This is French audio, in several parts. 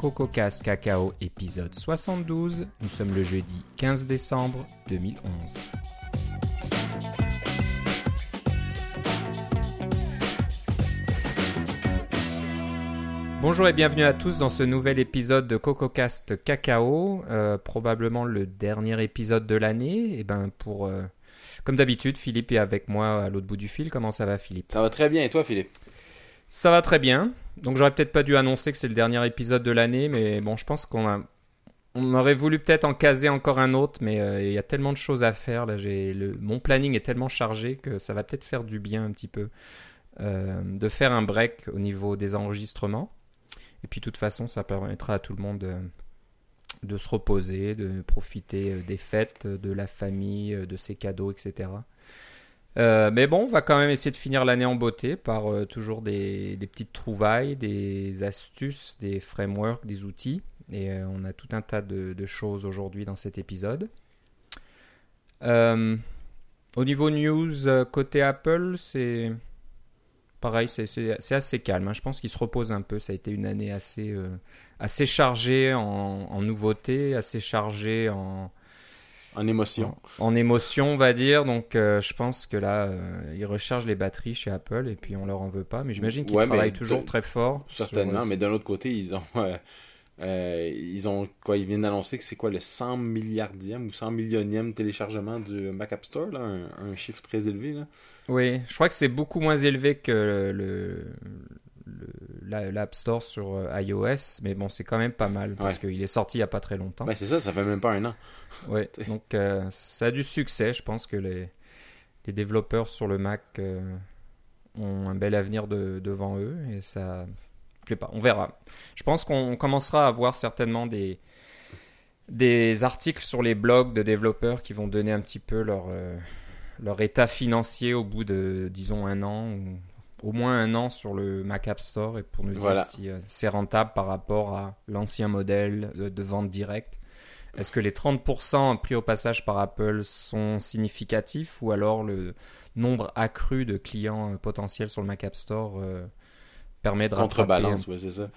CocoCast Cacao épisode 72. Nous sommes le jeudi 15 décembre 2011. Bonjour et bienvenue à tous dans ce nouvel épisode de CocoCast Cacao, euh, probablement le dernier épisode de l'année. Et ben pour, euh, comme d'habitude, Philippe est avec moi à l'autre bout du fil. Comment ça va, Philippe? Ça va très bien et toi, Philippe? Ça va très bien. Donc j'aurais peut-être pas dû annoncer que c'est le dernier épisode de l'année, mais bon, je pense qu'on aurait voulu peut-être en caser encore un autre, mais euh, il y a tellement de choses à faire là. Mon planning est tellement chargé que ça va peut-être faire du bien un petit peu de faire un break au niveau des enregistrements. Et puis de toute façon, ça permettra à tout le monde euh, de, se reposer, de profiter euh, des fêtes, de la famille, euh, de ses cadeaux, etc. mais bon, on va quand même essayer de finir l'année en beauté par toujours des, petites trouvailles, des astuces, des frameworks, des outils. Et on a tout un tas de, choses aujourd'hui dans cet épisode. au niveau news, côté Apple, c'est pareil, c'est assez calme. Hein. Je pense qu'il se repose un peu. Ça a été une année euh, assez chargée en, nouveautés, assez chargée en. En émotion. En, émotion, on va dire. Donc, euh, je pense que là, euh, ils rechargent les batteries chez Apple et puis on leur en veut pas. Mais j'imagine qu'ils travaillent toujours très fort. Certainement, mais d'un autre côté, ils ont euh, ils ont quoi Ils viennent d'annoncer que c'est quoi le 100 milliardième ou 100 millionième téléchargement du Mac App Store, là, un, chiffre très élevé. Là. Oui, je crois que c'est beaucoup moins élevé que le, l'App Store sur euh, iOS, mais bon, c'est quand même pas mal parce qu'il est sorti il y a pas très longtemps. c'est ça, ça fait même pas un an. Donc euh, ça a du succès. Je pense que les, les développeurs sur le Mac ont un bel avenir devant eux et ça pas, on verra. Je pense qu'on commencera à voir certainement des, des articles sur les blogs de développeurs qui vont donner un petit peu leur, euh, leur état financier au bout de, disons, un an ou au moins un an sur le Mac App Store et pour nous dire si euh, c'est rentable par rapport à l'ancien modèle de, vente directe. Est-ce que les 30% pris au passage par Apple sont significatifs ou alors le nombre accru de clients euh, potentiels sur le Mac App Store permet de contrebalance ouais c'est ça.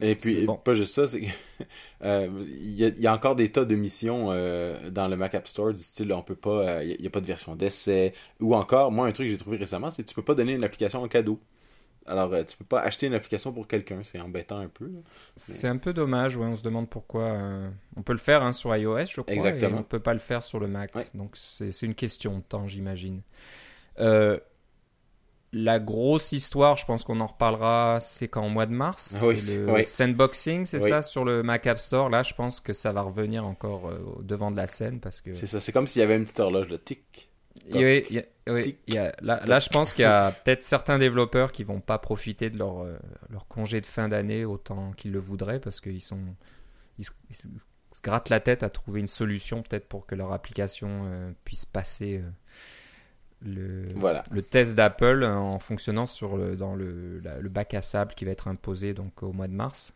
Et puis pas juste ça c'est euh, il y, a encore des tas de missions euh, dans le Mac App Store du style on peut pas il euh, n'y a, pas de version d'essai. Ou encore moi un truc que j'ai trouvé récemment c'est que tu peux pas donner une application en cadeau. Alors tu peux pas acheter une application pour quelqu'un c'est embêtant un peu c'est un peu dommage ouais on se demande pourquoi on peut le faire hein, sur iOS je crois Exactement. et on peut pas le faire sur le Mac. Donc c'est une question de temps j'imagine. Euh, la grosse histoire, je pense qu'on en reparlera, c'est qu'en mois de mars, c'est le sandboxing, c'est ça, sur le Mac App Store. Là, je pense que ça va revenir encore euh, devant de la scène parce que. C'est ça, c'est comme s'il y avait une petite horloge, de tic. oui, là, je pense qu'il y a peut-être certains développeurs qui vont pas profiter de leur, euh, leur congé de fin d'année autant qu'ils le voudraient parce qu'ils sont. Ils se, grattent la tête à trouver une solution peut-être pour que leur application euh, puisse passer le, voilà. le test d'Apple en fonctionnant sur le, dans le, le, bac à sable qui va être imposé donc au mois de mars.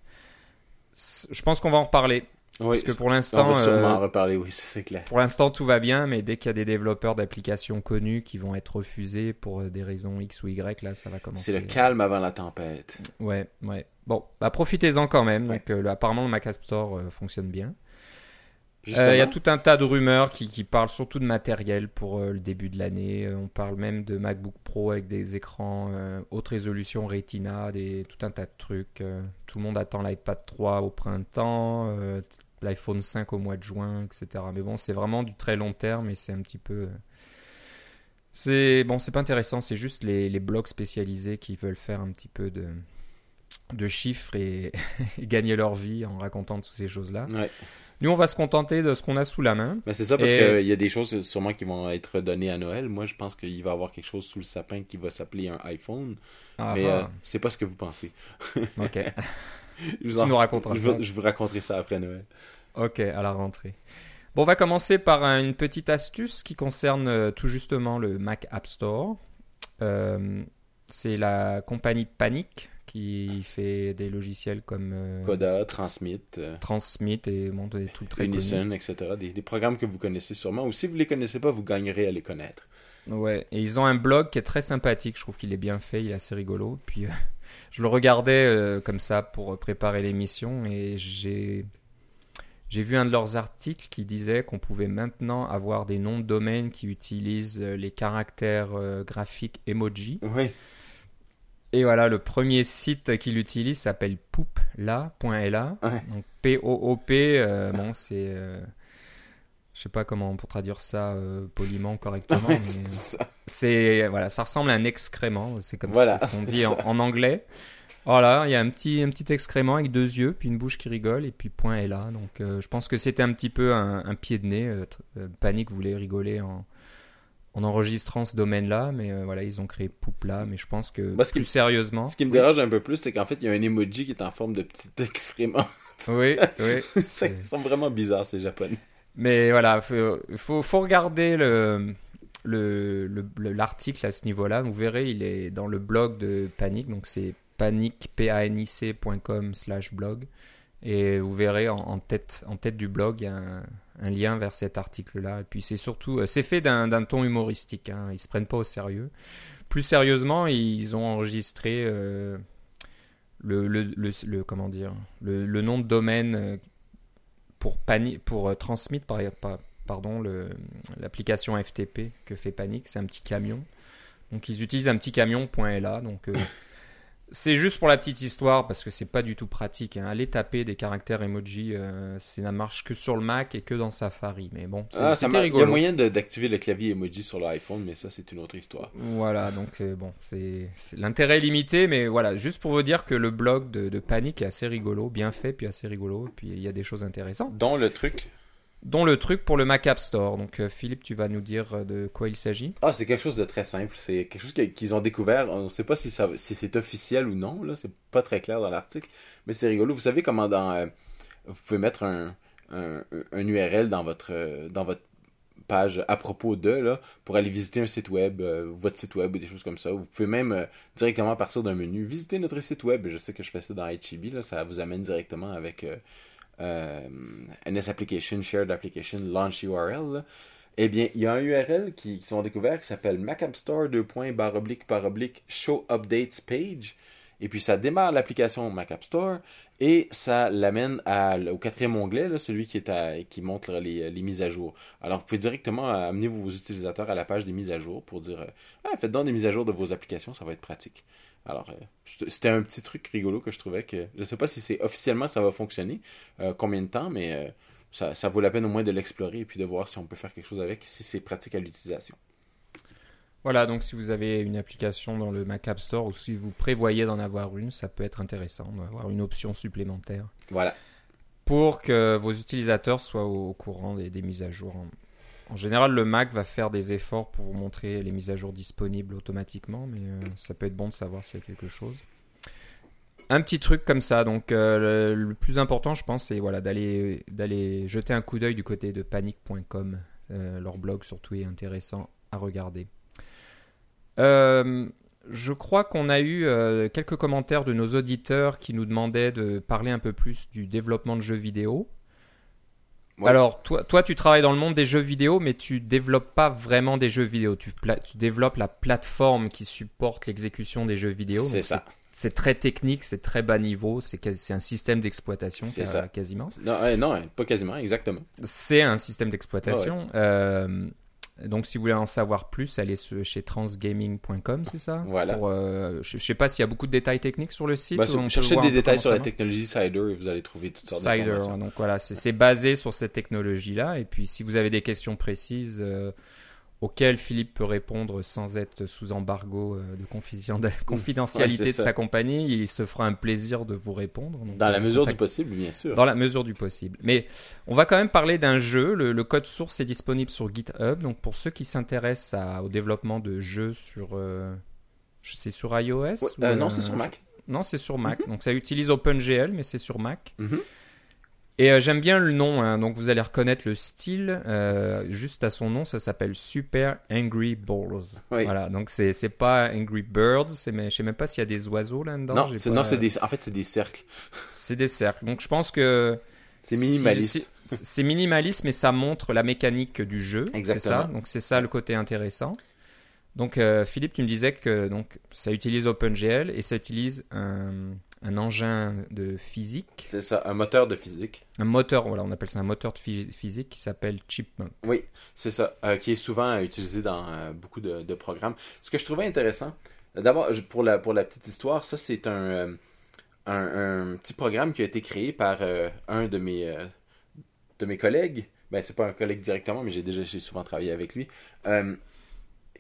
Je pense qu'on va en reparler. Oui, parce que pour l'instant, on va sûrement en reparler, oui, c'est clair. Pour l'instant, tout va bien, mais dès qu'il y a des développeurs d'applications connus qui vont être refusés pour des raisons X ou Y, là, ça va commencer. C'est le calme avant la tempête. Ouais, ouais. Bon, bah, profitez-en quand même. Donc, euh, apparemment, le Mac App Store euh, fonctionne bien. Euh, il y a tout un tas de rumeurs qui, parlent surtout de matériel pour euh, le début de l'année. Euh, on parle même de MacBook Pro avec des écrans haute résolution Retina, tout un tas de trucs. tout le monde attend l'iPad 3 au printemps, l'iPhone 5 au mois de juin, etc. Mais bon, c'est vraiment du très long terme et c'est un petit peu. C'est bon, c'est pas intéressant. C'est juste les blogs spécialisés qui veulent faire un petit peu de de chiffres et, gagner leur vie en racontant toutes ces choses-là. Nous, on va se contenter de ce qu'on a sous la main. Mais c'est ça, parce qu'il y a des choses sûrement qui vont être données à Noël. Moi, je pense qu'il va y avoir quelque chose sous le sapin qui va s'appeler un iPhone. Ah mais euh, c'est pas ce que vous pensez. ok. je vous nous raconteras je, Je vous raconterai ça après Noël. Ok, à la rentrée. Bon, on va commencer par une petite astuce qui concerne euh, tout justement le Mac App Store. Euh, c'est la compagnie Panic qui fait des logiciels comme euh, Coda, Transmit, euh, Transmit et bon, des trucs très Unison, etc. Des, des, programmes que vous connaissez sûrement. Ou si vous ne les connaissez pas, vous gagnerez à les connaître. Ouais, et ils ont un blog qui est très sympathique. Je trouve qu'il est bien fait, il est assez rigolo. Puis je le regardais comme ça pour préparer l'émission et j'ai j'ai vu un de leurs articles qui disait qu'on pouvait maintenant avoir des noms de domaine qui utilisent euh, les caractères euh, graphiques emoji. Oui. Et voilà, le premier site qu'il utilise s'appelle poupla.la. Donc P-O-O-P, euh, bon, c'est. je sais pas comment pour traduire ça poliment, correctement. c'est voilà, ça ressemble à un excrément. C'est comme ça ce qu'on dit en, anglais. Voilà, il y a un petit, un petit excrément avec deux yeux, puis une bouche qui rigole, et puis point est là. Donc euh, je pense que c'était un petit peu un, pied de nez. Euh, euh, Panic voulait rigoler en, en enregistrant ce domaine-là, mais voilà, ils ont créé Poupla. Mais je pense que plus sérieusement. Ce qui me dérange un peu plus, c'est qu'en fait, il y a un emoji qui est en forme de petit excrément. Oui, oui. ça semble vraiment bizarre, ces japonais. Mais voilà, il faut, faut, regarder le l'article le, à ce niveau-là. Vous verrez, il est dans le blog de Panic, donc c'est panic.com slash blog. Et vous verrez en, tête, en tête du blog, il y a un, lien vers cet article-là. Et puis c'est surtout, euh, c'est fait d'un ton humoristique. Hein. Ils se prennent pas au sérieux. Plus sérieusement, ils ont enregistré euh, le, le, comment dire, le, nom de domaine euh, pour, pour transmettre par, pardon, l'application FTP que fait Panic. C'est un petit camion. Donc ils utilisent un petit camion .la. Donc c'est juste pour la petite histoire parce que c'est pas du tout pratique. Hein. Aller taper des caractères emoji, euh, ça ne marche que sur le Mac et que dans Safari. Mais bon, c'est ah, rigolo. Il y a moyen d'activer le clavier emoji sur l'iPhone, mais ça c'est une autre histoire. Voilà, donc bon, c'est l'intérêt est limité, mais voilà, juste pour vous dire que le blog de, de Panic est assez rigolo, bien fait, puis assez rigolo, puis il y a des choses intéressantes. Dans le truc dont le truc pour le Mac App Store. Donc euh, Philippe, tu vas nous dire euh, de quoi il s'agit Ah, c'est quelque chose de très simple. C'est quelque chose qu'ils ont découvert. On ne sait pas si, c'est officiel ou non. Là, c'est pas très clair dans l'article, mais c'est rigolo. Vous savez comment dans euh, vous pouvez mettre un, URL dans votre dans votre page à propos de pour aller visiter un site web, votre site web ou des choses comme ça. Vous pouvez même directement à partir d'un menu visiter notre site web. Je sais que je fais ça dans HEB là, ça vous amène directement avec NS Application, Shared Application, Launch URL, eh bien, il y a un URL qui, sont découverts qui s'appelle Store 2. barre oblique barre oblique Show Updates Page. Et puis ça démarre l'application Mac App Store et ça l'amène au quatrième onglet, celui qui, montre les, mises à jour. Alors vous pouvez directement amener vos utilisateurs à la page des mises à jour pour dire ah, faites donc des mises à jour de vos applications, ça va être pratique. Alors euh, c'était un petit truc rigolo que je trouvais que je ne sais pas si c'est officiellement ça va fonctionner, euh, combien de temps, mais euh, ça, ça vaut la peine au moins de l'explorer et puis de voir si on peut faire quelque chose avec, si c'est pratique à l'utilisation. Voilà, donc si vous avez une application dans le Mac App Store ou si vous prévoyez d'en avoir une, ça peut être intéressant d'avoir une option supplémentaire. Voilà. Pour que vos utilisateurs soient au, courant des, mises à jour. En, général, le Mac va faire des efforts pour vous montrer les mises à jour disponibles automatiquement, mais euh, ça peut être bon de savoir s'il y a quelque chose. Un petit truc comme ça, donc euh, le, plus important, je pense, c'est voilà, d'aller jeter un coup d'œil du côté de panic.com. Euh, leur blog surtout est intéressant à regarder. Je crois qu'on a eu quelques commentaires de nos auditeurs qui nous demandaient de parler un peu plus du développement de jeux vidéo. Alors, toi, toi, tu travailles dans le monde des jeux vidéo, mais tu développes pas vraiment des jeux vidéo. Tu, tu développes la plateforme qui supporte l'exécution des jeux vidéo. C'est ça. C'est très technique, c'est très bas niveau, c'est un système d'exploitation quasiment. Non, non, pas quasiment, exactement. C'est un système d'exploitation. Euh, donc, si vous voulez en savoir plus, allez chez transgaming.com, c'est ça Voilà. Euh, je ne sais pas s'il y a beaucoup de détails techniques sur le site. Bah, cherchez des détails sur la technologie Cider et vous allez trouver toutes sortes d'informations. donc voilà, c'est basé sur cette technologie-là. Et puis, si vous avez des questions précises, euh, auquel Philippe peut répondre sans être sous embargo euh, de confidentialité de sa compagnie. Il se fera un plaisir de vous répondre. dans la mesure du possible, bien sûr. Dans la mesure du possible. Mais on va quand même parler d'un jeu. Le, code source est disponible sur GitHub. Donc pour ceux qui s'intéressent au développement de jeux sur... Euh, c'est sur iOS euh, Non, c'est sur Mac. Non, c'est sur Mac. Mhm. Donc ça utilise OpenGL, mais c'est sur Mac. Mhm. Et euh, j'aime bien le nom, hein. donc vous allez reconnaître le style. Euh, juste à son nom, ça s'appelle Super Angry Balls. Voilà, donc c'est c'est pas Angry Birds, mais je sais même pas s'il y a des oiseaux là-dedans. Non, c'est non, des, en fait c'est des cercles. c'est des cercles. Donc je pense que c'est minimaliste. c'est minimaliste, mais ça montre la mécanique du jeu. Exactement. Ça. Donc c'est ça le côté intéressant. Donc, euh, Philippe, tu me disais que donc, ça utilise OpenGL et ça utilise un, un engin de physique. C'est ça, un moteur de physique. Un moteur, voilà, on appelle ça un moteur de physique qui s'appelle Chipmunk. Oui, c'est ça, euh, qui est souvent utilisé dans euh, beaucoup de, programmes. Ce que je trouvais intéressant, d'abord, pour la, pour la petite histoire, ça c'est un, un, petit programme qui a été créé par un de mes, de mes collègues. Ben, c'est pas un collègue directement, mais j'ai déjà j'ai souvent travaillé avec lui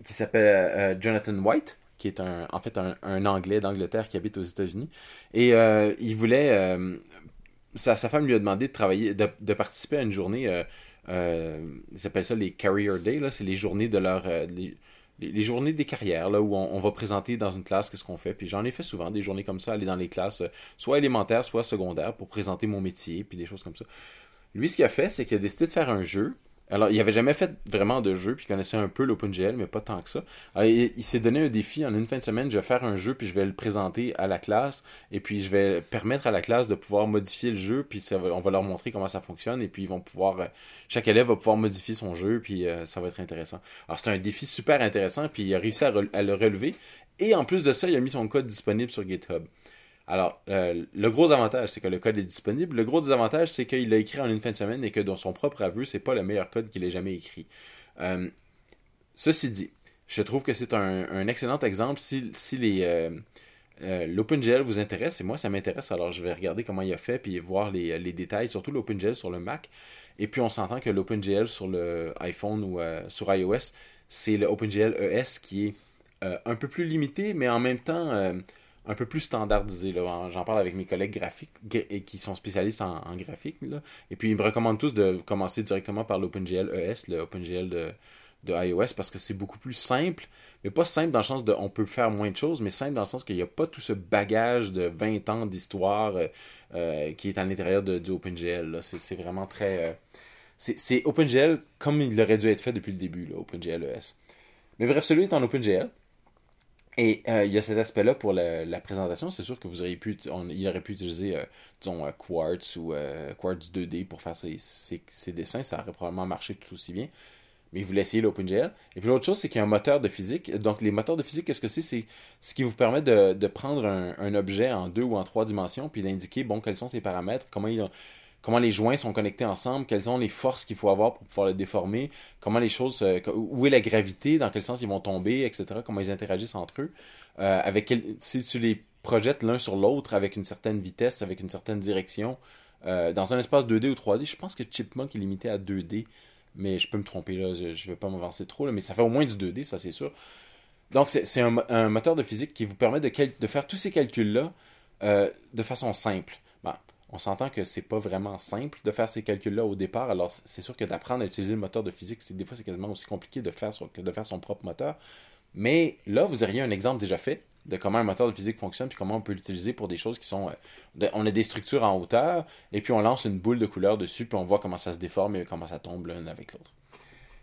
qui s'appelle euh, Jonathan White, qui est un, en fait un, Anglais d'Angleterre qui habite aux États-Unis. Et euh, il voulait. Euh, sa, femme lui a demandé de travailler, de, participer à une journée. ils appellent ça les Career Day, c'est les journées de leur. Les, journées des carrières, là, où on, va présenter dans une classe qu'est-ce qu'on fait. Puis j'en ai fait souvent des journées comme ça, aller dans les classes, soit élémentaires, soit secondaires, pour présenter mon métier, puis des choses comme ça. Lui, ce qu'il a fait, c'est qu'il a décidé de faire un jeu alors, il avait jamais fait vraiment de jeu, puis il connaissait un peu l'OpenGL, mais pas tant que ça. Il, s'est donné un défi en une fin de semaine, je vais faire un jeu, puis je vais le présenter à la classe, et puis je vais permettre à la classe de pouvoir modifier le jeu, puis on va leur montrer comment ça fonctionne, et puis ils vont pouvoir, euh, chaque élève va pouvoir modifier son jeu, puis euh, ça va être intéressant. Alors, c'est un défi super intéressant, puis il a réussi à le relever, et en plus de ça, il a mis son code disponible sur GitHub. Alors, euh, le gros avantage, c'est que le code est disponible. Le gros désavantage, c'est qu'il l'a écrit en une fin de semaine et que dans son propre aveu, c'est pas le meilleur code qu'il ait jamais écrit. Euh, ceci dit, je trouve que c'est un, excellent exemple si, si euh, l'OpenGL vous intéresse, et moi ça m'intéresse, alors je vais regarder comment il a fait, puis voir les, détails, surtout l'OpenGL sur le Mac. Et puis on s'entend que l'OpenGL sur le iPhone ou sur iOS, c'est le ES qui est un peu plus limité, mais en même temps un peu plus standardisé. J'en parle avec mes collègues graphiques qui sont spécialistes en, graphique. Et puis ils me recommandent tous de commencer directement par l'OpenGL ES, le OpenGL de, de iOS, parce que c'est beaucoup plus simple. Mais pas simple dans le sens de on peut faire moins de choses, mais simple dans le sens qu'il n'y a pas tout ce bagage de 20 ans d'histoire euh, euh, qui est à l'intérieur du OpenGL. C'est vraiment très. Euh, c'est OpenGL comme il aurait dû être fait depuis le début, là, OpenGL ES. Mais bref, celui est en OpenGL. Et euh, il y a cet aspect-là pour la, présentation. C'est sûr que vous auriez pu, il aurait pu utiliser, euh, disons, euh, Quartz ou Quartz 2D pour faire ses, dessins. Ça aurait probablement marché tout aussi bien. Mais il voulait essayer l'OpenGL. Et puis l'autre chose, c'est qu'il y a un moteur de physique. Donc les moteurs de physique, qu'est-ce que c'est? C'est ce qui vous permet de, prendre un, un, objet en deux ou en trois dimensions, puis d'indiquer, bon, quels sont ses paramètres, comment il, comment les joints sont connectés ensemble, quelles sont les forces qu'il faut avoir pour pouvoir le déformer, comment les choses, euh, où est la gravité, dans quel sens ils vont tomber, etc., comment ils interagissent entre eux, euh, avec si tu les projettes l'un sur l'autre avec une certaine vitesse, avec une certaine direction, euh, dans un espace 2D ou 3D, je pense que Chipmunk est limité à 2D, mais je peux me tromper là, je, ne vais pas m'avancer trop, mais ça fait au moins du 2D, ça c'est sûr. Donc c'est un, moteur de physique qui vous permet de, de faire tous ces calculs-là de façon simple on s'entend que c'est pas vraiment simple de faire ces calculs-là au départ. Alors, c'est sûr que d'apprendre à utiliser le moteur de physique, c'est des fois c'est quasiment aussi compliqué de faire que de faire son propre moteur. Mais là, vous auriez un exemple déjà fait de comment un moteur de physique fonctionne, puis comment on peut l'utiliser pour des choses qui sont... Euh, on a des structures en hauteur, et puis on lance une boule de couleur dessus, puis on voit comment ça se déforme et comment ça tombe l'un avec l'autre.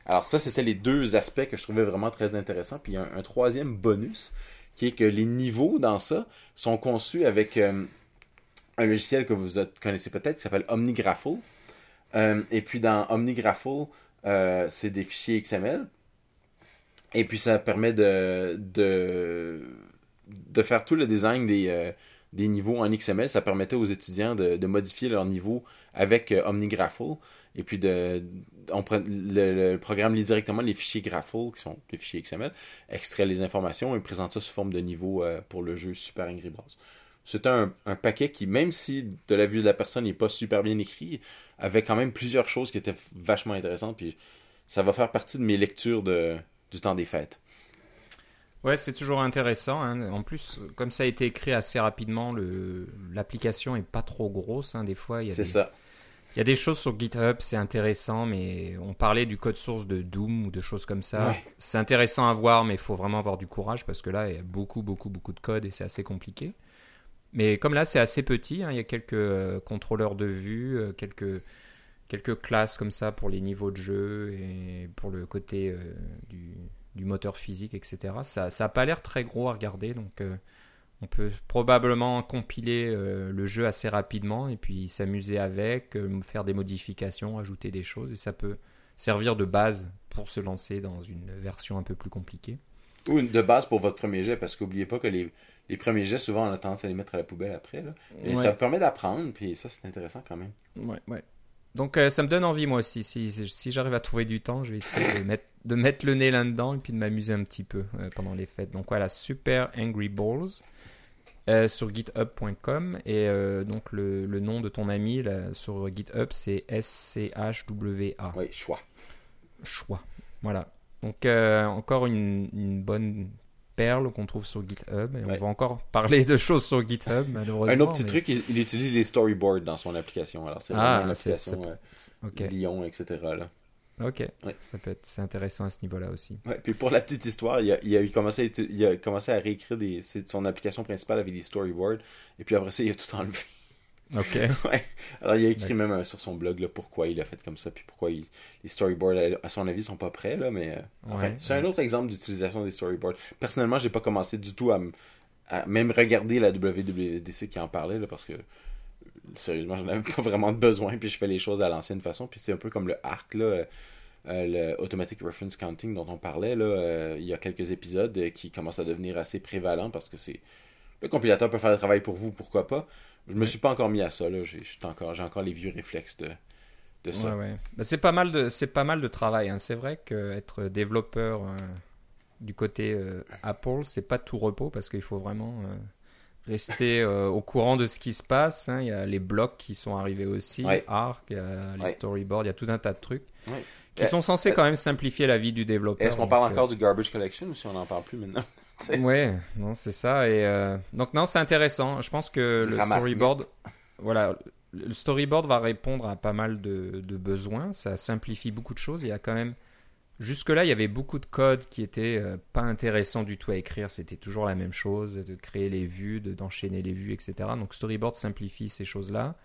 Alors ça, c'était les deux aspects que je trouvais vraiment très intéressants. Puis il y a un, troisième bonus, qui est que les niveaux dans ça sont conçus avec... Euh, un logiciel que vous connaissez peut-être qui s'appelle OmniGraffle. Euh, et puis dans OmniGraffle, euh, c'est des fichiers XML. Et puis ça permet de, faire tout le design des, euh, niveaux en XML. Ça permettait aux étudiants de, modifier leur niveau avec OmniGraffle. Et puis de, le, programme lit directement les fichiers Graffle, qui sont des fichiers XML, extrait les informations et présente ça sous forme de niveau pour le jeu Super Angry Bros. C'était un, paquet qui, même si de la vue de la personne n'est pas super bien écrit, avait quand même plusieurs choses qui étaient vachement intéressantes. Puis ça va faire partie de mes lectures de, du temps des fêtes. Ouais, c'est toujours intéressant. Hein. En plus, comme ça a été écrit assez rapidement, l'application est pas trop grosse. Hein. Des fois, il y a ça. Il y a des choses sur GitHub, c'est intéressant, mais on parlait du code source de Doom ou de choses comme ça. C'est intéressant à voir, mais il faut vraiment avoir du courage parce que là, il y a beaucoup, beaucoup, beaucoup de code et c'est assez compliqué. Mais comme là, c'est assez petit, hein, il y a quelques euh, contrôleurs de vue, euh, quelques, classes comme ça pour les niveaux de jeu et pour le côté euh, du, du, moteur physique, etc. Ça n'a pas l'air très gros à regarder, donc on peut probablement compiler le jeu assez rapidement et puis s'amuser avec, faire des modifications, ajouter des choses, et ça peut servir de base pour se lancer dans une version un peu plus compliquée. Ou de base pour votre premier jet, parce qu'oubliez pas que les, les premiers jets, souvent, on a tendance à les mettre à la poubelle après. Là. Et ça permet d'apprendre, puis ça, c'est intéressant quand même. Ouais, ouais. Donc, euh, ça me donne envie, moi aussi. Si, si, j'arrive à trouver du temps, je vais essayer de mettre, de mettre le nez là-dedans et puis de m'amuser un petit peu euh, pendant les fêtes. Donc, voilà, Super Angry Balls euh, sur github.com. Et donc, le, le, nom de ton ami là, sur GitHub, c'est S-C-H-W-A. Oui, choix. Choix. Voilà. Donc, encore une, une bonne perles qu'on trouve sur GitHub. Et on va encore parler de choses sur GitHub, malheureusement. Un autre petit truc, il, utilise les storyboards dans son application. Alors, c'est ah, une application euh, Lyon, etc. Là. Ok, ça peut être c'est intéressant à ce niveau-là aussi. Ouais, puis pour la petite histoire, il a, il a commencé, à, il a commencé à réécrire des, son application principale avec des storyboards, et puis après ça, il a tout enlevé. Ok. ouais. Alors, il a écrit même sur son blog là, pourquoi il a fait comme ça, puis pourquoi les storyboards, à son avis, sont pas prêts, là, mais euh, c'est un autre exemple d'utilisation des storyboards. Personnellement, j'ai pas commencé du tout à, même regarder la WWDC qui en parlait, là, parce que sérieusement, j'en avais pas vraiment besoin, puis je fais les choses à l'ancienne façon, puis c'est un peu comme le ARC, là. Euh, le Automatic Reference Counting dont on parlait là, euh, il y a quelques épisodes qui commencent à devenir assez prévalents parce que c'est le compilateur peut faire le travail pour vous, pourquoi pas. Je me suis pas encore mis à ça, là. J'ai encore, encore les vieux réflexes de, de ça. Ouais, c'est pas mal de, c'est pas mal de travail. Hein. C'est vrai qu'être développeur euh, du côté euh, Apple, c'est pas tout repos parce qu'il faut vraiment euh, rester au courant de ce qui se passe. Hein. Il y a les blocs qui sont arrivés aussi, Arc, il y a les storyboards, il y a tout un tas de trucs qui sont censés quand même simplifier la vie du développeur. Est-ce qu'on parle encore du garbage collection ou si on n'en parle plus maintenant? Ouais, non, c'est ça. Et euh, donc non, c'est intéressant. Je pense que le storyboard, voilà, le storyboard va répondre à pas mal de, besoins. Ça simplifie beaucoup de choses. Il y a quand même Jusque-là, il y avait beaucoup de code qui étaient euh, pas intéressants du tout à écrire. C'était toujours la même chose, de créer les vues, d'enchaîner les vues, etc. Donc Storyboard simplifie ces choses-là.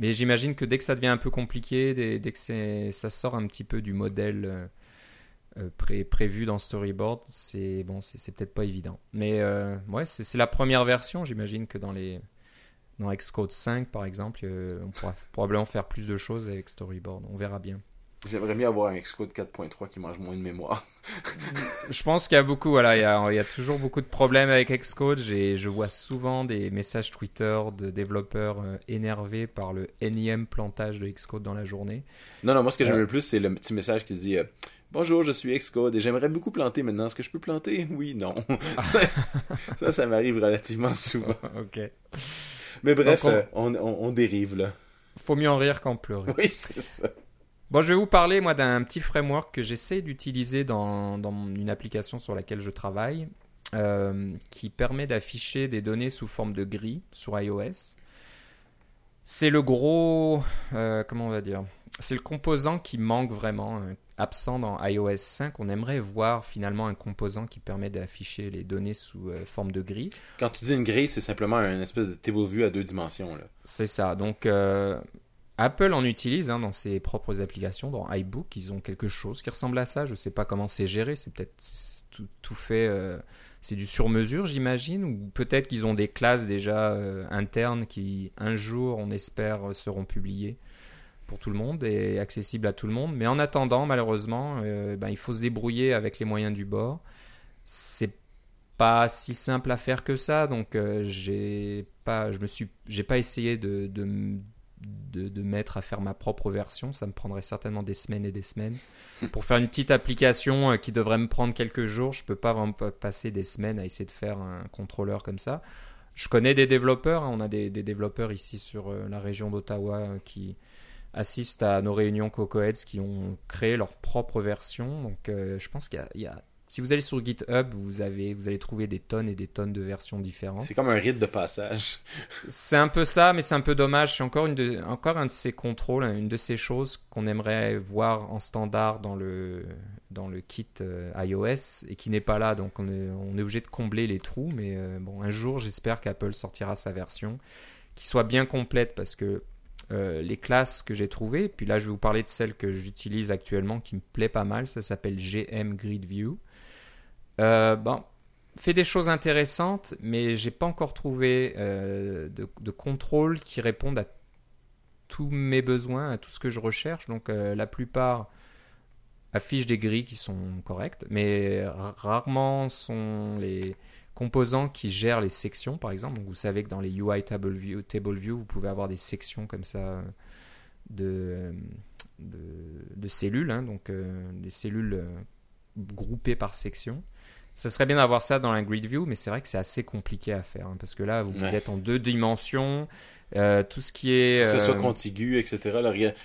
Mais j'imagine que dès que ça devient un peu compliqué, dès, dès que ça sort un petit peu du modèle euh, pré prévu dans Storyboard, c'est bon, c'est peut-être pas évident. Mais euh, ouais, c'est la première version. J'imagine que dans les dans Xcode 5 par exemple, euh, on pourra probablement faire plus de choses avec Storyboard. On verra bien. J'aimerais bien avoir un Xcode 4.3 qui mange moins de mémoire. je pense qu'il y a beaucoup, voilà, il y a, il y a, toujours beaucoup de problèmes avec Xcode. Je vois souvent des messages Twitter de développeurs énervés par le énième plantage de Xcode dans la journée. Non, non, moi ce que j'aime le plus, c'est le petit message qui dit Bonjour, je suis Xcode et j'aimerais beaucoup planter maintenant. Est-ce que je peux planter? Oui, non. ça, ça m'arrive relativement souvent. ok. Mais bref, euh, on... On, dérive là. Faut mieux en rire qu'en pleurer. Oui, c'est ça. Bon, je vais vous parler, moi, d'un petit framework que j'essaie d'utiliser dans, dans, une application sur laquelle je travaille, euh, qui permet d'afficher des données sous forme de gris sur iOS. C'est le gros, euh, comment on va dire, c'est le composant qui manque vraiment, euh, absent dans iOS 5. On aimerait voir finalement un composant qui permet d'afficher les données sous euh, forme de grille. Quand tu dis une grille, c'est simplement une espèce de table view à deux dimensions. C'est ça. Donc Apple en utilise hein, dans ses propres applications, dans iBook, ils ont quelque chose qui ressemble à ça. Je ne sais pas comment c'est géré, c'est peut-être tout, tout, fait c'est du sur-mesure, j'imagine, ou peut-être qu'ils ont des classes déjà euh, internes qui, un jour, on espère, seront publiées pour tout le monde et accessibles à tout le monde. Mais en attendant, malheureusement, euh, ben, il faut se débrouiller avec les moyens du bord. C'est pas si simple à faire que ça, donc euh, j'ai pas, je me suis, j'ai pas essayé de, de, mettre à faire ma propre version. Ça me prendrait certainement des semaines et des semaines. Pour faire une petite application euh, qui devrait me prendre quelques jours, je peux pas vraiment passer des semaines à essayer de faire un contrôleur comme ça. Je connais des développeurs, hein. on a des, développeurs ici sur la région d'Ottawa qui assistent à nos réunions CocoHeads qui ont créé leur propre version. Donc je pense qu'il y a si vous allez sur GitHub, vous, avez, vous allez trouver des tonnes et des tonnes de versions différentes. C'est comme un rite de passage. c'est un peu ça, mais c'est un peu dommage. C'est encore, une de, encore un de ces contrôles, une de ces choses qu'on aimerait voir en standard dans le, dans le kit euh, iOS et qui n'est pas là. Donc on est, on est obligé de combler les trous. Mais euh, bon, un jour, j'espère qu'Apple sortira sa version qui soit bien complète parce que euh, les classes que j'ai trouvées, puis là je vais vous parler de celle que j'utilise actuellement qui me plaît pas mal, ça s'appelle GM Grid View. Euh, bon, fait des choses intéressantes, mais j'ai pas encore trouvé euh, de, contrôle qui réponde à tous mes besoins, à tout ce que je recherche. Donc la plupart affiche des grilles qui sont correctes, mais rarement sont les composants qui gèrent les sections, par exemple. Vous savez que dans les UI Table View, Table View, vous pouvez avoir des sections comme ça de, de, cellules, hein, donc euh, des cellules euh, groupées par section. Ça serait bien d'avoir ça dans la grid view, mais c'est vrai que c'est assez compliqué à faire hein, parce que là, vous, êtes en deux dimensions. Euh, tout ce qui est. que ce soit contigu, etc.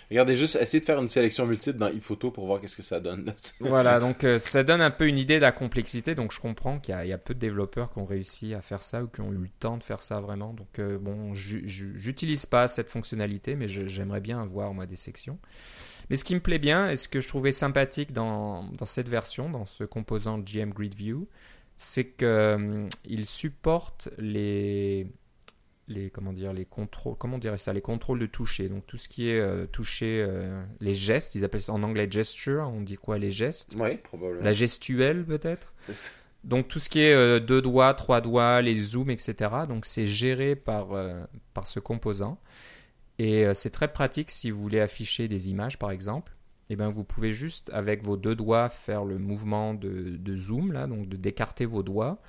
regardez juste, essayez de faire une sélection multiple dans ePhoto pour voir qu'est-ce que ça donne. voilà, donc ça donne un peu une idée de la complexité. Donc je comprends qu'il y, a peu de développeurs qui ont réussi à faire ça ou qui ont eu le temps de faire ça vraiment. Donc bon, j'utilise pas cette fonctionnalité, mais j'aimerais bien avoir moi des sections. Mais ce qui me plaît bien et ce que je trouvais sympathique dans, dans cette version, dans ce composant GM Grid View, c'est qu'il euh, supporte les, les comment dire les contrôles comment on dirait ça les contrôles de toucher. Donc tout ce qui est euh, toucher euh, les gestes ils appellent ça en anglais gesture on dit quoi les gestes? Oui probablement. La gestuelle peut-être? Donc tout ce qui est deux doigts trois doigts les zooms etc donc c'est géré par par ce composant et euh, c'est très pratique si vous voulez afficher des images, par exemple. Eh ben, vous pouvez juste, avec vos deux doigts, faire le mouvement de, zoom, là, donc d'écarter vos doigts.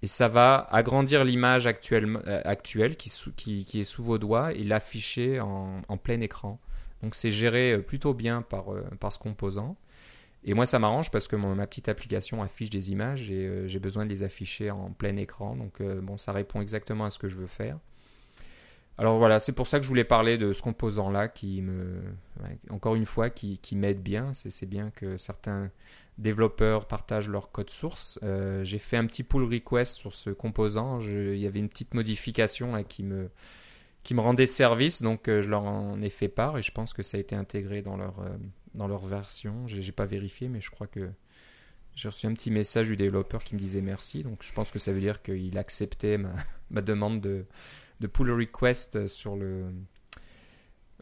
Et ça va agrandir l'image actuelle, euh, qui, est sous vos doigts et l'afficher en, plein écran. Donc c'est géré euh, plutôt bien par, par ce composant. Et moi, ça m'arrange parce que ma petite application affiche des images et j'ai besoin de les afficher en plein écran. Donc, bon, ça répond exactement à ce que je veux faire. Alors voilà, c'est pour ça que je voulais parler de ce composant-là qui me, encore une fois, qui, m'aide bien. C'est bien que certains développeurs partagent leur code source. Euh, j'ai fait un petit pull request sur ce composant. il y avait une petite modification qui me qui me rendait service, donc euh, je leur en ai fait part et je pense que ça a été intégré dans leur euh, dans leur version. J'ai pas vérifié, mais je crois que j'ai reçu un petit message du développeur qui me disait merci. Donc je pense que ça veut dire qu'il acceptait ma demande de de pull request sur le,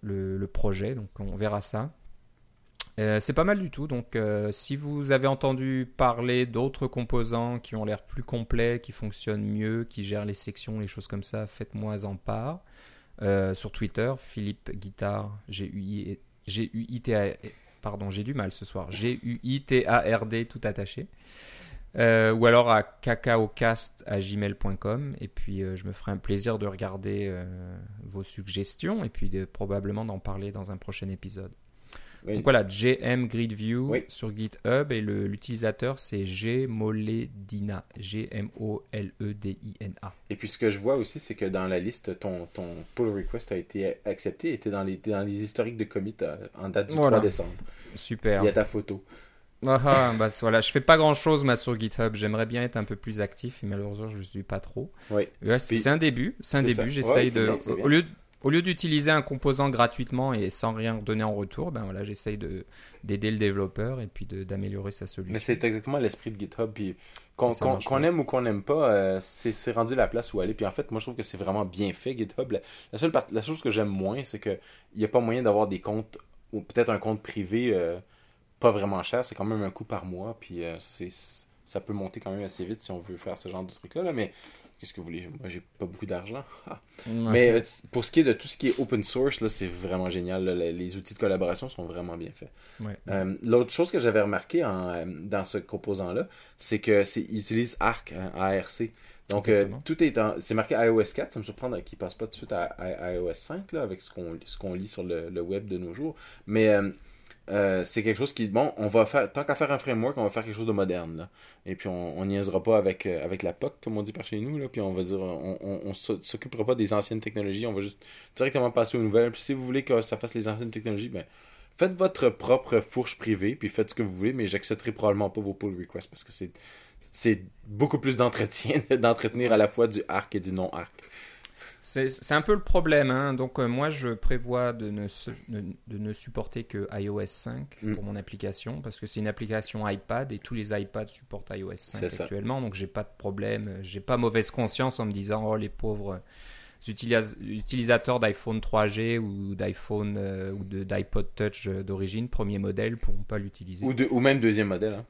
le, projet. Donc on verra ça. Euh, c'est pas mal du tout. Donc, euh, si vous avez entendu parler d'autres composants qui ont l'air plus complets, qui fonctionnent mieux, qui gèrent les sections, les choses comme ça, faites-moi en part. Euh, sur Twitter, Philippe Guitard, G-U-I-T-A. Pardon, j'ai du mal ce soir. G-U-I-T-A-R-D, tout attaché. Euh, ou alors à cacaocast.gmail.com et puis euh, je me ferai un plaisir de regarder euh, vos suggestions et puis de, probablement d'en parler dans un prochain épisode. Donc voilà, GM Grid View sur GitHub et l'utilisateur c'est Gmoledina, G-M-O-L-E-D-I-N-A. Et puis ce que je vois aussi, c'est que dans la liste, ton, ton pull request a été accepté, était dans les, dans les historiques de commit en date du 3 décembre. Super. Il y a ta photo. Ah, ah, bah, voilà, je fais pas grand chose moi sur GitHub. J'aimerais bien être un peu plus actif, mais malheureusement je ne suis pas trop. Oui. c'est un début, c'est un début. J'essaye de, au lieu, au lieu d'utiliser un composant gratuitement et sans rien donner en retour, ben voilà, j'essaye de d'aider le développeur et puis d'améliorer sa solution. Mais c'est exactement l'esprit de GitHub. Puis qu'on aime ou qu'on n'aime pas, euh, c'est rendu la place où aller. Puis en fait, moi je trouve que c'est vraiment bien fait GitHub. La, seule la chose que j'aime moins, c'est qu'il n'y a pas moyen d'avoir des comptes ou peut-être un compte privé. Euh, pas vraiment cher, c'est quand même un coût par mois, puis euh, c'est ça peut monter quand même assez vite si on veut faire ce genre de truc là, mais qu'est-ce que vous voulez? Moi, j'ai pas beaucoup d'argent. Mais euh, pour ce qui est de tout ce qui est open source, là, c'est vraiment génial. Les, outils de collaboration sont vraiment bien faits. Euh, l'autre chose que j'avais remarqué en, dans ce composant-là, c'est que c'est utilise ARC, hein, ARC. Donc, tout est c'est marqué iOS 4. Ça me surprend qu'il passe pas tout de suite à, iOS 5 là, avec ce qu'on ce qu'on lit sur le, le, web de nos jours. Mais euh, c'est quelque chose qui, bon, on va faire, tant qu'à faire un framework, on va faire quelque chose de moderne. Et puis on niaisera pas avec, euh, avec la POC, comme on dit par chez nous. Puis on va dire, on, on, s'occupera pas des anciennes technologies, on va juste directement passer aux nouvelles. Puis si vous voulez que ça fasse les anciennes technologies, ben, faites votre propre fourche privée, puis faites ce que vous voulez, mais j'accepterai probablement pas vos pull requests parce que c'est beaucoup plus d'entretien, d'entretenir à la fois du arc et du non-arc. C'est un peu le problème. Hein. Donc, euh, moi, je prévois de ne, de, ne supporter que iOS 5 mm. pour mon application parce que c'est une application iPad et tous les iPads supportent iOS 5 actuellement. Donc, j'ai pas de problème. J'ai pas mauvaise conscience en me disant, oh, les pauvres utilisateurs d'iPhone 3G ou d'iPhone euh, ou d'iPod Touch d'origine, premier modèle, pourront pas l'utiliser. Ou, ou même deuxième modèle. Hein.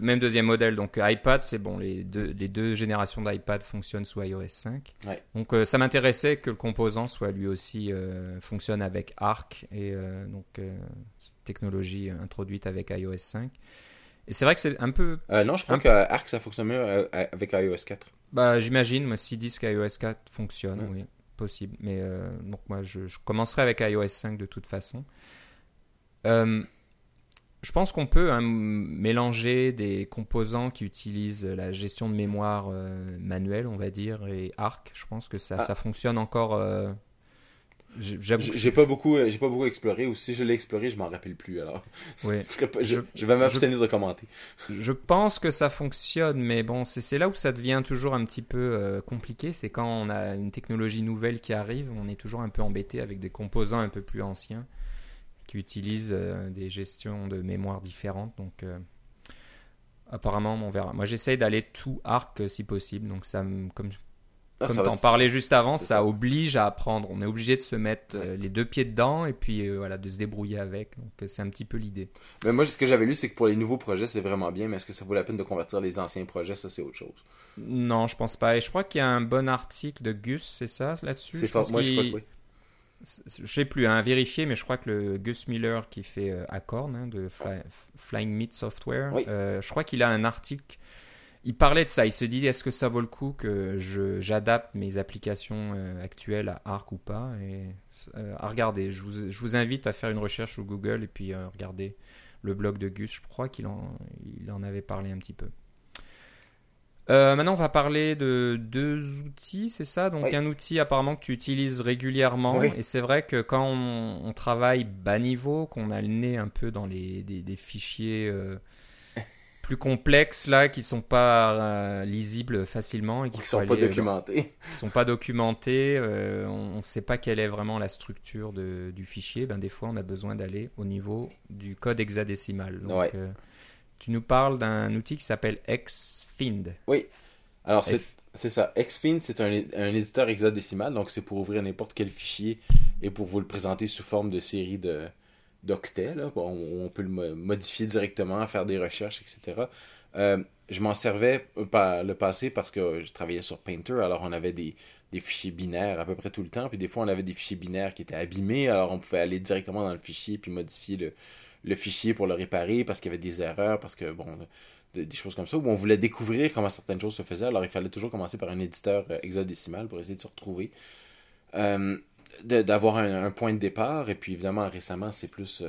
Même deuxième modèle. Donc iPad, c'est bon, les deux, les deux générations d'iPad fonctionnent sous iOS 5. Donc ça m'intéressait que le composant soit lui aussi fonctionne avec Arc et donc technologie introduite avec iOS 5. Et c'est vrai que c'est un peu. non, je crois qu'Arc ça fonctionne mieux avec iOS 4. Bah, j'imagine, moi, si disent qu'iOS 4 fonctionne, oui, possible. Mais euh, donc, moi, je, commencerai avec iOS 5 de toute façon. Euh, je pense qu'on peut hein, mélanger des composants qui utilisent la gestion de mémoire euh, manuelle, on va dire, et Arc. Je pense que ça, ah. ça fonctionne encore j'ai pas beaucoup, j'ai pas beaucoup exploré, ou si je l'ai exploré, je m'en rappelle plus. Alors, je, je, vais m'abstenir de commenter. Je pense que ça fonctionne, mais bon, c'est là où ça devient toujours un petit peu euh, compliqué. C'est quand on a une technologie nouvelle qui arrive, on est toujours un peu embêté avec des composants un peu plus anciens qui utilisent euh, des gestions de mémoire différentes. Donc, euh, apparemment, on verra. Moi, j'essaye d'aller tout arc si possible. Donc, ça, comme ah, Comme t'en parlais juste avant, ça, oblige à apprendre. On est obligé de se mettre euh, les deux pieds dedans et puis euh, voilà, de se débrouiller avec. Donc euh, c'est un petit peu l'idée. Mais moi, ce que j'avais lu, c'est que pour les nouveaux projets, c'est vraiment bien, mais est-ce que ça vaut la peine de convertir les anciens projets? Ça, c'est autre chose. Non, je pense pas. Et je crois qu'il y a un bon article de Gus, c'est ça, là-dessus? C'est fort. Moi, je crois que oui. Je sais plus, à hein, vérifier, mais je crois que le Gus Miller qui fait Acorn hein, de Flying Meat Software, je crois qu'il a un article il parlait de ça. Il se dit est-ce que ça vaut le coup que j'adapte mes applications euh, actuelles à Arc ou pas? Et euh, à regarder. Je vous, je vous, invite à faire une recherche sur Google et puis euh, regarder le blog de Gus. Je crois qu'il en, il en avait parlé un petit peu. Maintenant, on va parler de deux outils, c'est ça? Donc, un outil apparemment que tu utilises régulièrement. Et c'est vrai que quand on, travaille bas niveau, qu'on a le nez un peu dans les, des, fichiers plus complexes là, qui sont pas euh, lisibles facilement et qui sont pas documentés. Qui sont pas documentés. Euh, on ne sait pas quelle est vraiment la structure de, du fichier. Ben des fois, on a besoin d'aller au niveau du code hexadécimal. Donc, euh, tu nous parles d'un outil qui s'appelle Xfind. Oui. Alors c'est c'est ça. Xfind, c'est un, un, éditeur hexadécimal, donc c'est pour ouvrir n'importe quel fichier et pour vous le présenter sous forme de série de, d'octets. On, on, peut le modifier directement, faire des recherches, etc. Euh, je m'en servais par le passé parce que je travaillais sur Painter, alors on avait des, des, fichiers binaires à peu près tout le temps, puis des fois on avait des fichiers binaires qui étaient abîmés, alors on pouvait aller directement dans le fichier puis modifier le, le fichier pour le réparer parce qu'il y avait des erreurs, parce que bon, des choses comme ça, où on voulait découvrir comment certaines choses se faisaient, alors il fallait toujours commencer par un éditeur euh, hexadécimal pour essayer de se retrouver. Euh, d'avoir un, point de départ. Et puis évidemment, récemment, c'est plus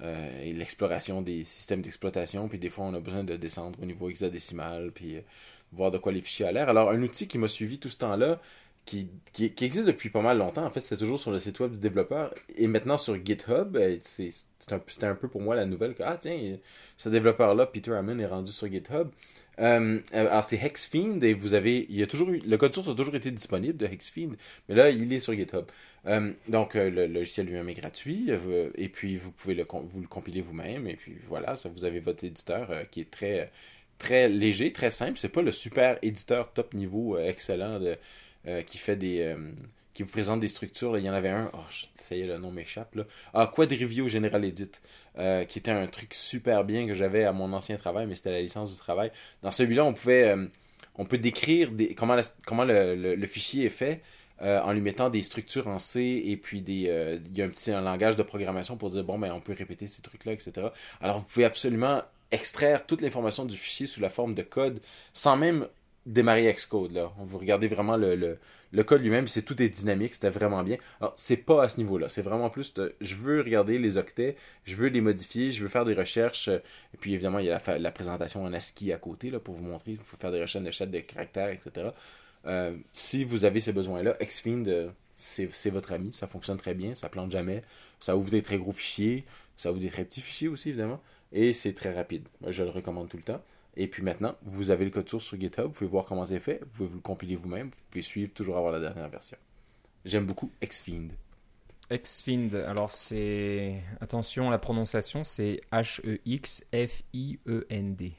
euh, l'exploration des systèmes d'exploitation. Puis des fois, on a besoin de descendre au niveau hexadécimal, puis voir de quoi les fichiers à l'air. Alors, un outil qui m'a suivi tout ce temps-là, qui, existe depuis pas mal longtemps. En fait, c'est toujours sur le site web du développeur. Et maintenant sur GitHub, c'était un, un, peu pour moi la nouvelle que, ah tiens, ce développeur-là, Peter Hammond, est rendu sur GitHub. Euh, alors c'est Hexfiend et vous avez, il y a toujours eu, le code source a toujours été disponible de Hexfiend, mais là il est sur GitHub. Euh, donc euh, le, logiciel lui-même est gratuit et puis vous pouvez le, vous le compiler vous-même et puis voilà, vous avez votre éditeur qui est très très léger, très simple. C'est pas le super éditeur top niveau excellent de, qui fait des qui vous présente des structures. Il y en avait un, oh, ça y est, le nom m'échappe. Là. Ah, Quadrivio General Edit, euh, qui était un truc super bien que j'avais à mon ancien travail, mais c'était la licence du travail. Dans celui-là, on pouvait euh, on peut décrire des, comment, comment le, fichier est fait. Euh, en lui mettant des structures en C et puis des il y a un petit langage de programmation pour dire bon ben on peut répéter ces trucs là etc alors vous pouvez absolument extraire toute l'information du fichier sous la forme de code sans même démarrer Xcode là. Vous regardez vraiment le, le, code lui-même, c'est tout est dynamique, c'était vraiment bien. Alors, c'est pas à ce niveau-là, c'est vraiment plus je veux regarder les octets, je veux les modifier, je veux faire des recherches, et puis évidemment, il y a la, présentation en ASCII à côté là, pour vous montrer, il faut faire des recherches de de caractères, etc. Euh, si vous avez ces besoins-là, Xfind, euh, c'est votre ami, ça fonctionne très bien, ça plante jamais, ça ouvre des très gros fichiers, ça ouvre des très petits fichiers aussi, évidemment, et c'est très rapide. je le recommande tout le temps. Et puis maintenant, vous avez le code source sur GitHub, vous pouvez voir comment c'est fait, vous pouvez vous le compiler vous-même, vous pouvez suivre, toujours avoir la dernière version. J'aime beaucoup Xfind. Xfind, alors c'est. Attention, la prononciation, c'est H-E-X-F-I-E-N-D.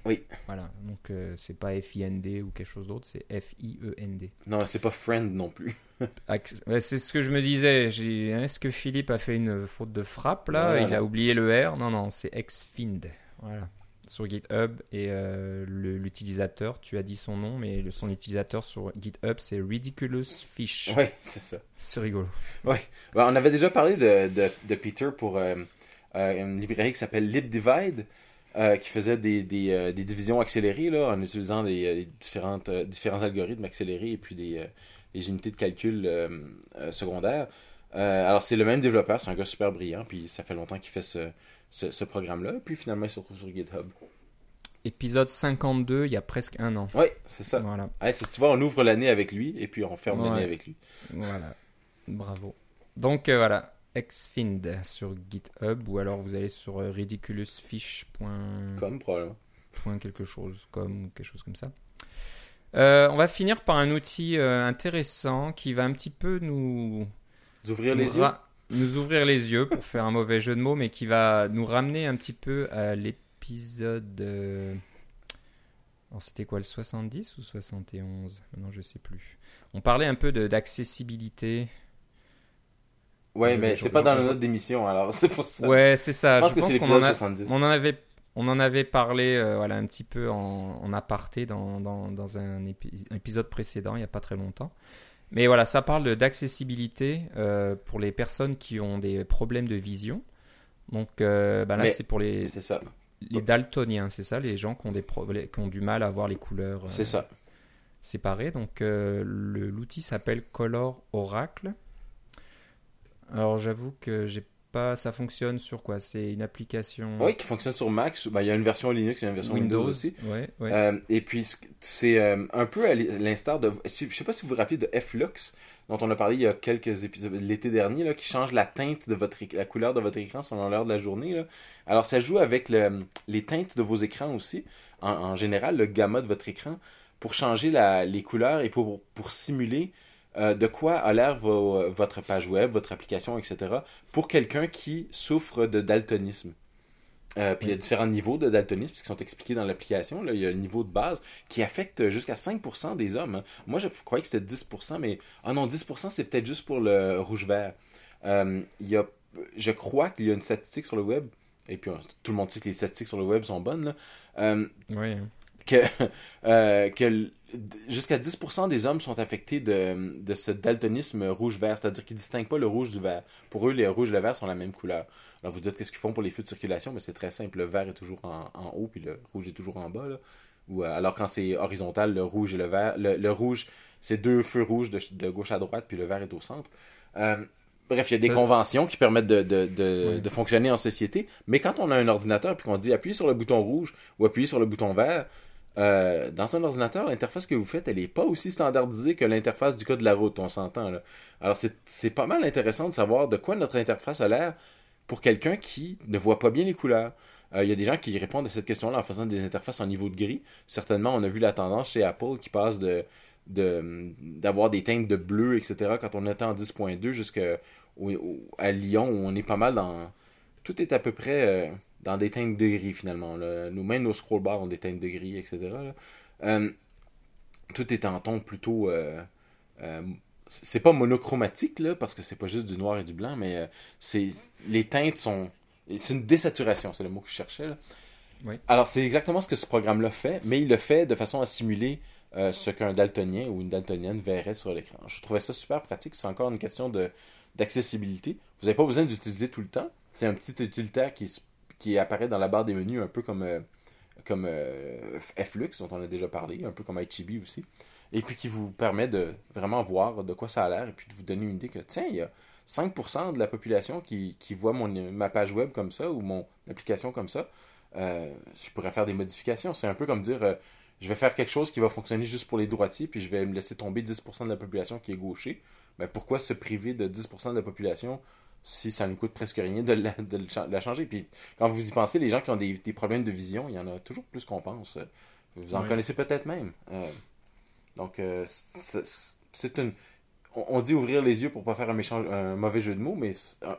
Oui. Voilà, donc euh, c'est pas F-I-N-D ou quelque chose d'autre, c'est F-I-E-N-D. Non, c'est pas friend non plus. c'est ce que je me disais. Est-ce que Philippe a fait une faute de frappe là? Il a oublié le R? Non, non, c'est Xfind. Voilà. Sur GitHub et euh, l'utilisateur, tu as dit son nom, mais le, son utilisateur sur GitHub, c'est Ridiculous Fish. Oui, c'est ça. C'est rigolo. Oui. on avait déjà parlé de, de, Peter pour euh, euh, une librairie qui s'appelle LibDivide. qui faisait des, des, des, divisions accélérées là, en utilisant les, différentes, différents algorithmes accélérés et puis des, les unités de calcul secondaires. alors, c'est le même développeur, c'est un gars super brillant, puis ça fait longtemps qu'il fait ce, ce, programme-là. Puis finalement, il se retrouve sur GitHub. Épisode 52, il y a presque un an. Oui, c'est ça. Voilà. tu vois, on ouvre l'année avec lui et puis on ferme l'année avec lui. Voilà. Bravo. Donc euh, voilà, Xfind sur GitHub ou alors vous allez sur euh, ridiculousfish.com probablement. Point quelque chose comme quelque chose comme ça. Euh, on va finir par un outil intéressant qui va un petit peu nous ouvrir les yeux nous ouvrir les yeux pour faire un mauvais jeu de mots, mais qui va nous ramener un petit peu à l'épisode. Euh, c'était quoi le 70 ou 71 Non, je sais plus. On parlait un peu d'accessibilité. Ouais, mais c'est pas dans la note d'émission, alors c'est pour ça. Ouais, c'est ça. Je pense, qu'on en, on en avait on en avait parlé euh, voilà, un petit peu en, en aparté dans, dans, dans un, épisode précédent, il n'y a pas très longtemps. Mais voilà, ça parle d'accessibilité euh, pour les personnes qui ont des problèmes de vision. Donc euh, bah là, c'est pour les, ça. les daltoniens, c'est ça, les gens qui ont, des qui ont du mal à voir les couleurs ça. Euh, séparées. Donc l'outil s'appelle Color Oracle. Alors j'avoue que j'ai pas, ça fonctionne sur quoi? C'est une application. Oui, qui fonctionne sur Mac. Bah, il y a une version Linux et une version Windows, aussi. Ouais, ouais. Euh, et puis c'est euh, un peu à l'instar de. Je sais pas si vous vous rappelez de Flux dont on a parlé il y a quelques épisodes l'été dernier, là, qui change la teinte de votre la couleur de votre écran selon l'heure de la journée. Là. Alors ça joue avec le, les teintes de vos écrans aussi, en, en, général le gamma de votre écran, pour changer la, les couleurs et pour, pour simuler euh, de quoi a l'air votre page web, votre application, etc. pour quelqu'un qui souffre de daltonisme? Euh, puis il y a différents niveaux de daltonisme qui sont expliqués dans l'application. Il y a le niveau de base qui affecte jusqu'à 5% des hommes. Hein. Moi, je croyais que c'était 10%, mais ah non, 10% c'est peut-être juste pour le rouge-vert. Euh, il y a, je crois qu'il y a une statistique sur le web, et puis tout le monde sait que les statistiques sur le web sont bonnes. oui. Hein. Que, que jusqu'à 10% des hommes sont affectés de, de ce daltonisme rouge-vert, c'est-à-dire qu'ils ne distinguent pas le rouge du vert. Pour eux, les rouges et le vert sont la même couleur. Alors vous dites qu'est-ce qu'ils font pour les feux de circulation, mais c'est très simple. Le vert est toujours en, en, haut, puis le rouge est toujours en bas. Là. Ou, euh, alors quand c'est horizontal, le rouge et le vert, le, rouge, c'est deux feux rouges de, de, gauche à droite, puis le vert est au centre. Euh, bref, il y a des conventions qui permettent de, de, de, de, fonctionner en société, mais quand on a un ordinateur puis qu'on dit appuyer sur le bouton rouge ou appuyer sur le bouton vert, euh, dans un ordinateur, l'interface que vous faites, elle n'est pas aussi standardisée que l'interface du code de la route, on s'entend. Alors c'est pas mal intéressant de savoir de quoi notre interface a l'air pour quelqu'un qui ne voit pas bien les couleurs. Euh, il y a des gens qui répondent à cette question-là en faisant des interfaces en niveau de gris. Certainement, on a vu la tendance chez Apple qui passe de d'avoir des teintes de bleu, etc. quand on était en 10.2 jusqu'à à Lyon où on est pas mal dans... Tout est à peu près... Euh, dans des teintes de gris finalement. Nous-mêmes, nos scroll bars ont des teintes de gris, etc. Euh, tout est en ton plutôt. Euh, euh, c'est pas monochromatique, là, parce que c'est pas juste du noir et du blanc, mais c'est les teintes sont. C'est une désaturation, c'est le mot que je cherchais. Alors, c'est exactement ce que ce programme-là fait, mais il le fait de façon à simuler ce qu'un daltonien ou une daltonienne verrait sur l'écran. Je trouvais ça super pratique. C'est encore une question d'accessibilité. Vous n'avez pas besoin d'utiliser tout le temps. C'est un petit utilitaire qui se qui apparaît dans la barre des menus un peu comme, euh, comme euh, Flux, dont on a déjà parlé, un peu comme HTB aussi. Et puis qui vous permet de vraiment voir de quoi ça a l'air et puis de vous donner une idée que, tiens, il y a 5% de la population qui, qui voit mon, ma page web comme ça ou mon application comme ça. Euh, je pourrais faire des modifications. C'est un peu comme dire je vais faire quelque chose qui va fonctionner juste pour les droitiers, puis je vais me laisser tomber 10% de la population qui est gaucher. Mais pourquoi se priver de 10% de la population si ça ne coûte presque rien de la, changer. Puis quand vous y pensez, les gens qui ont des, problèmes de vision, il y en a toujours plus qu'on pense. Vous en connaissez peut-être même. Euh, donc, euh, c'est une. On dit ouvrir les yeux pour pas faire un, méchant, un mauvais jeu de mots, mais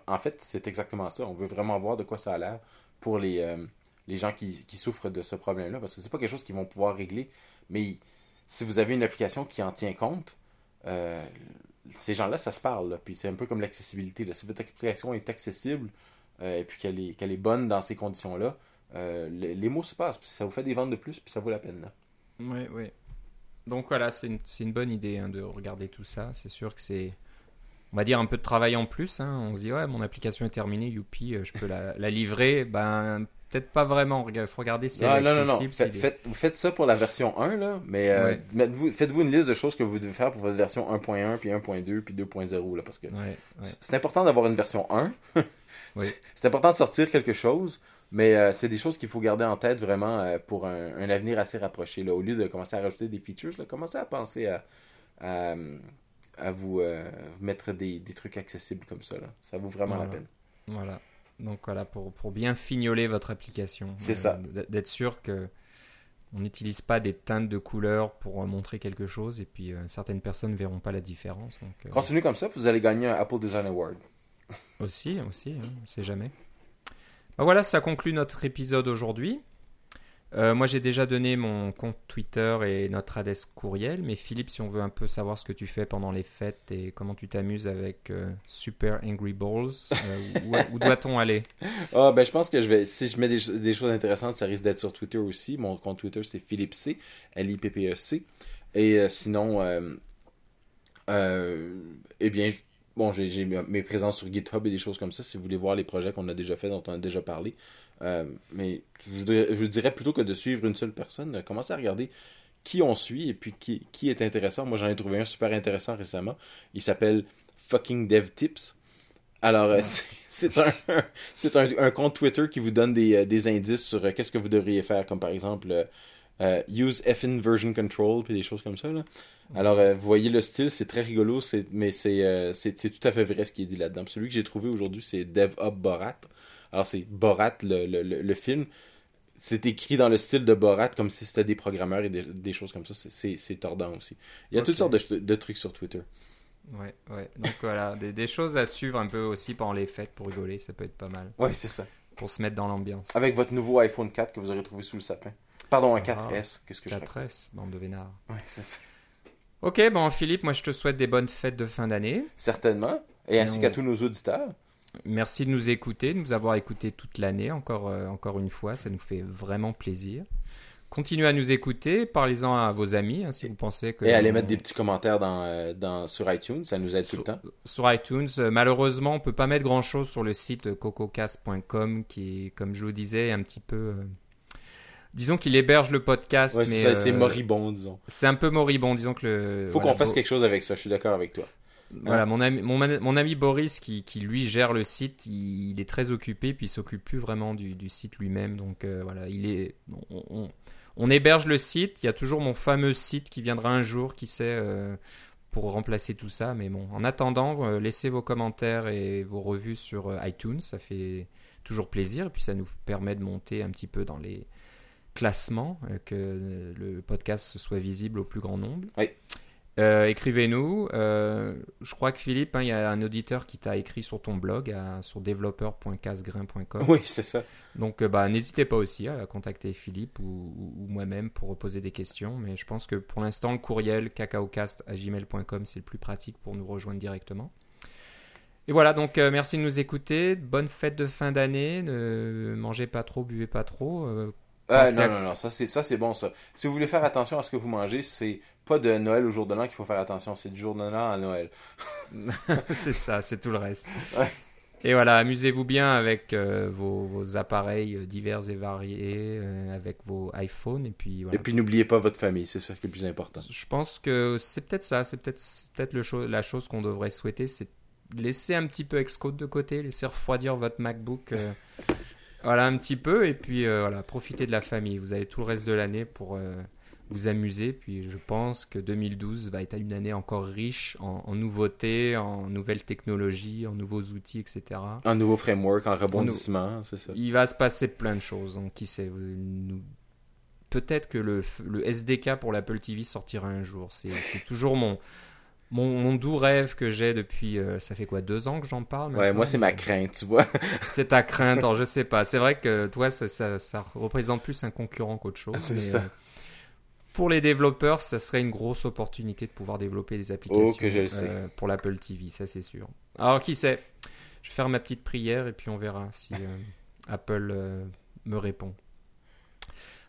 en fait, c'est exactement ça. On veut vraiment voir de quoi ça a l'air pour les, euh, les gens qui, qui, souffrent de ce problème-là, parce que c'est pas quelque chose qu'ils vont pouvoir régler. Mais si vous avez une application qui en tient compte, ces gens-là, ça se parle. Puis c'est un peu comme l'accessibilité. Si votre application est accessible euh, et puis qu'elle est, est bonne dans ces conditions-là, les, les, mots se passent, ça vous fait des ventes de plus, puis ça vaut la peine. Oui, oui. Donc voilà, c'est une, une, bonne idée hein, de regarder tout ça. C'est sûr que c'est, on va dire, un peu de travail en plus. Hein. On se dit, ouais, mon application est terminée, youpi, je peux la, la livrer. Ben, peut-être pas vraiment. Il faut regarder si non, elle est non, non, non. faites, vous faites ça pour la version 1, là, mais euh, faites-vous une liste de choses que vous devez faire pour votre version 1.1, puis 1.2, puis 2.0, là, parce que c'est important d'avoir une version 1. C'est important de sortir quelque chose, mais euh, c'est des choses qu'il faut garder en tête vraiment euh, pour un, avenir assez rapproché. Là. Au lieu de commencer à rajouter des features, là, commencez à penser à, à, vous, mettre des, des, trucs accessibles comme ça. Là. Ça vaut vraiment la peine. Voilà. Donc voilà, pour, pour bien fignoler votre application. C'est ça. Euh, d'être sûr que on n'utilise pas des teintes de couleurs pour euh, montrer quelque chose et puis euh, certaines personnes ne verront pas la différence. Donc, Continuez comme ça, vous allez gagner un Apple Design Award. aussi, aussi, hein, on ne sait jamais. Ben voilà, ça conclut notre épisode aujourd'hui. Euh, moi, j'ai déjà donné mon compte Twitter et notre adresse courriel, mais Philippe, si on veut un peu savoir ce que tu fais pendant les fêtes et comment tu t'amuses avec euh, Super Angry Balls, euh, où, doit-on aller? Oh, ben, Je pense que je vais, si je mets des, choses intéressantes, ça risque d'être sur Twitter aussi. Mon compte Twitter, c'est Philippe C, L-I-P-P-E-C. Et sinon, eh bien, bon, j'ai mes présences sur GitHub et des choses comme ça. Si vous voulez voir les projets qu'on a déjà fait, dont on a déjà parlé, euh, mais je, dirais plutôt que de suivre une seule personne, commencer à regarder qui on suit et puis qui, qui est intéressant. Moi, j'en ai trouvé un super intéressant récemment. Il s'appelle Fucking Dev Tips. Alors, euh, c'est un, c'est un, un, compte Twitter qui vous donne des, euh, des indices sur qu'est-ce que vous devriez faire, comme par exemple use FN version control, puis des choses comme ça. Là. Alors, vous voyez le style, c'est très rigolo, mais c'est, c'est, tout à fait vrai ce qui est dit là-dedans. Celui que j'ai trouvé aujourd'hui, c'est DevUp Borat. Alors, c'est Borat, le, le, le, film. C'est écrit dans le style de Borat, comme si c'était des programmeurs et des, choses comme ça. C'est tordant aussi. Il y a toutes sortes de, de, trucs sur Twitter. Ouais, ouais. Donc voilà, des, des, choses à suivre un peu aussi pendant les fêtes pour rigoler, ça peut être pas mal. Ouais, c'est ça. Pour se mettre dans l'ambiance. Avec votre nouveau iPhone 4 que vous aurez trouvé sous le sapin. Pardon, un 4S. Ah, Qu'est-ce que 4S, bande de vénards. Ouais, c'est ça. Ok, bon Philippe, moi je te souhaite des bonnes fêtes de fin d'année. Certainement. Et, ainsi qu'à tous nos auditeurs. Merci de nous écouter, de nous avoir écoutés toute l'année, encore, euh, encore une fois, ça nous fait vraiment plaisir. Continuez à nous écouter, parlez-en à vos amis hein, si vous pensez que. Et allez mettre des petits commentaires dans, euh, dans, sur iTunes, ça nous aide tout le temps. Sur iTunes, euh, malheureusement, on peut pas mettre grand chose sur le site cococast.com qui, comme je vous disais, un petit peu. Disons qu'il héberge le podcast, mais. C'est moribond, disons. C'est un peu moribond, disons que le. Faut qu'on fasse quelque chose avec ça, je suis d'accord avec toi. Voilà, mon ami, mon, ami Boris, qui, qui, lui gère le site, il, est très occupé, puis il s'occupe plus vraiment du, du site lui-même. Donc euh, voilà, il est, on, on, héberge le site. Il y a toujours mon fameux site qui viendra un jour, qui sait, euh, pour remplacer tout ça. Mais bon, en attendant, euh, laissez vos commentaires et vos revues sur iTunes, ça fait toujours plaisir. Et puis ça nous permet de monter un petit peu dans les classements, que le podcast soit visible au plus grand nombre. Oui. Euh, écrivez-nous. Euh, je crois que Philippe, hein, il y a un auditeur qui t'a écrit sur ton blog, sur développeur.casgrain.com. Oui, c'est ça. Donc, euh, bah, n'hésitez pas aussi à contacter Philippe ou, moi-même pour poser des questions. Mais je pense que pour l'instant, le courriel cacaocast.gmail.com, c'est le plus pratique pour nous rejoindre directement. Et voilà, donc merci de nous écouter. Bonne fête de fin d'année. Ne mangez pas trop, buvez pas trop. Euh, non, non, non, ça c'est ça c'est bon ça. Si vous voulez faire attention à ce que vous mangez, c'est pas de Noël au jour de l'an qu'il faut faire attention, c'est du jour de l'an à Noël. c'est ça, c'est tout le reste. Et voilà, amusez-vous bien avec euh, vos, appareils euh, divers et variés, avec vos iPhones et puis Et puis n'oubliez pas votre famille, c'est ça qui est le plus important. Je pense que c'est peut-être ça, c'est peut-être peut-être le la chose qu'on devrait souhaiter, c'est laisser un petit peu Xcode de côté, laisser refroidir votre MacBook. Voilà, un petit peu. Et puis, euh, voilà, profitez de la famille. Vous avez tout le reste de l'année pour euh, vous amuser. Puis, je pense que 2012 va être une année encore riche en, nouveautés, en nouvelles technologies, en nouveaux outils, etc. Un nouveau framework, en rebondissement, c'est ça. Il va se passer plein de choses. Donc, qui sait Peut-être que le, le SDK pour l'Apple TV sortira un jour. C'est toujours mon mon, doux rêve que j'ai depuis, euh, ça fait quoi, deux ans que j'en parle Ouais, moi c'est ma crainte, tu vois. c'est ta crainte, alors je sais pas. C'est vrai que toi, ça, ça, représente plus un concurrent qu'autre chose. C'est ça. Euh, pour les développeurs, ça serait une grosse opportunité de pouvoir développer des applications oh, que je sais. Euh, pour l'Apple TV, ça c'est sûr. Alors qui sait? Je vais faire ma petite prière et puis on verra si Apple me répond.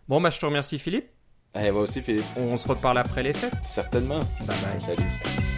Bon, bah, je te remercie, Philippe. Et eh, moi aussi, Philippe. On se reparle après les fêtes. Certainement. Bye bye. Salut.